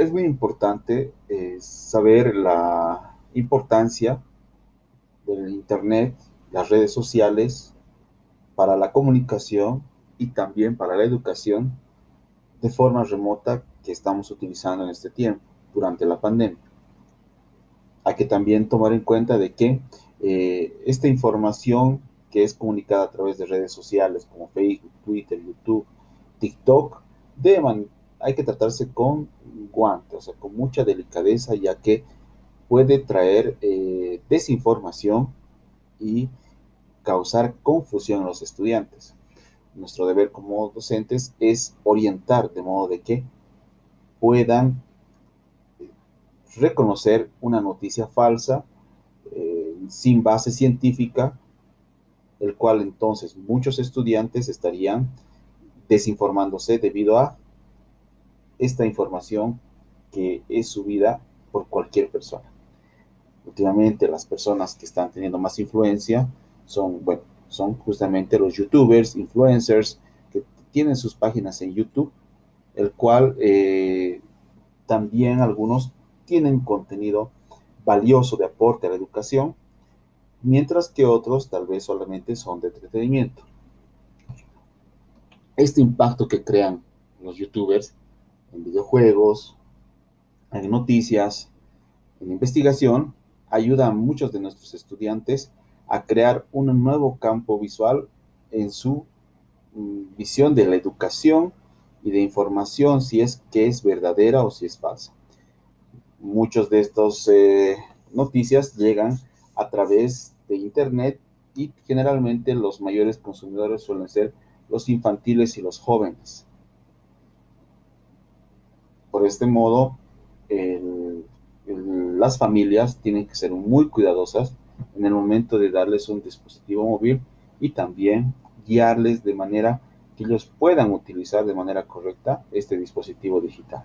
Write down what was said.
es muy importante eh, saber la importancia del Internet, las redes sociales, para la comunicación y también para la educación de forma remota que estamos utilizando en este tiempo, durante la pandemia. Hay que también tomar en cuenta de que eh, esta información que es comunicada a través de redes sociales como Facebook, Twitter, YouTube, TikTok, hay que tratarse con guante, o sea, con mucha delicadeza, ya que puede traer eh, desinformación y causar confusión a los estudiantes. Nuestro deber como docentes es orientar de modo de que puedan reconocer una noticia falsa eh, sin base científica, el cual entonces muchos estudiantes estarían desinformándose debido a esta información que es subida por cualquier persona. Últimamente las personas que están teniendo más influencia son, bueno, son justamente los youtubers, influencers, que tienen sus páginas en YouTube, el cual eh, también algunos tienen contenido valioso de aporte a la educación, mientras que otros tal vez solamente son de entretenimiento. Este impacto que crean los youtubers en videojuegos, en noticias, en investigación, ayuda a muchos de nuestros estudiantes a crear un nuevo campo visual en su mm, visión de la educación y de información, si es que es verdadera o si es falsa. Muchos de estas eh, noticias llegan a través de Internet y generalmente los mayores consumidores suelen ser los infantiles y los jóvenes. Por este modo, las familias tienen que ser muy cuidadosas en el momento de darles un dispositivo móvil y también guiarles de manera que ellos puedan utilizar de manera correcta este dispositivo digital.